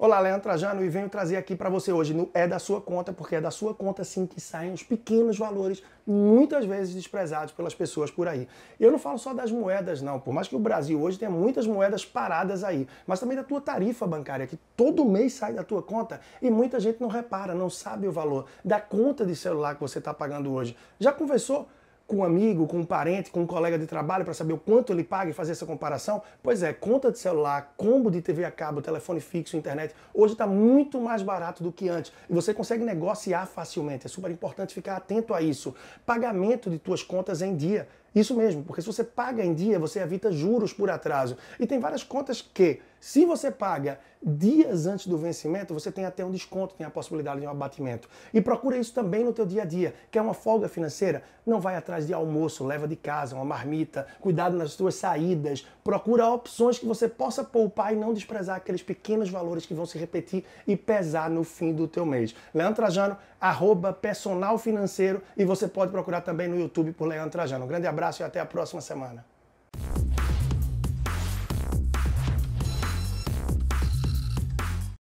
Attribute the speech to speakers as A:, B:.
A: Olá, Leandro Trajano e venho trazer aqui para você hoje no É da Sua Conta, porque é da sua conta sim que saem os pequenos valores, muitas vezes desprezados pelas pessoas por aí. Eu não falo só das moedas não, por mais que o Brasil hoje tenha muitas moedas paradas aí, mas também da tua tarifa bancária, que todo mês sai da tua conta e muita gente não repara, não sabe o valor da conta de celular que você está pagando hoje. Já conversou com um amigo, com um parente, com um colega de trabalho para saber o quanto ele paga e fazer essa comparação? Pois é, conta de celular, combo de TV a cabo, telefone fixo, internet, hoje está muito mais barato do que antes. E você consegue negociar facilmente. É super importante ficar atento a isso. Pagamento de tuas contas em dia. Isso mesmo, porque se você paga em dia, você evita juros por atraso. E tem várias contas que, se você paga dias antes do vencimento, você tem até um desconto, tem a possibilidade de um abatimento. E procura isso também no teu dia a dia. Quer uma folga financeira? Não vai atrás de almoço, leva de casa, uma marmita, cuidado nas tuas saídas. Procura opções que você possa poupar e não desprezar aqueles pequenos valores que vão se repetir e pesar no fim do teu mês. Leandro Trajano, arroba personal financeiro e você pode procurar também no YouTube por Leandro Trajano. Um grande abraço e até a próxima semana.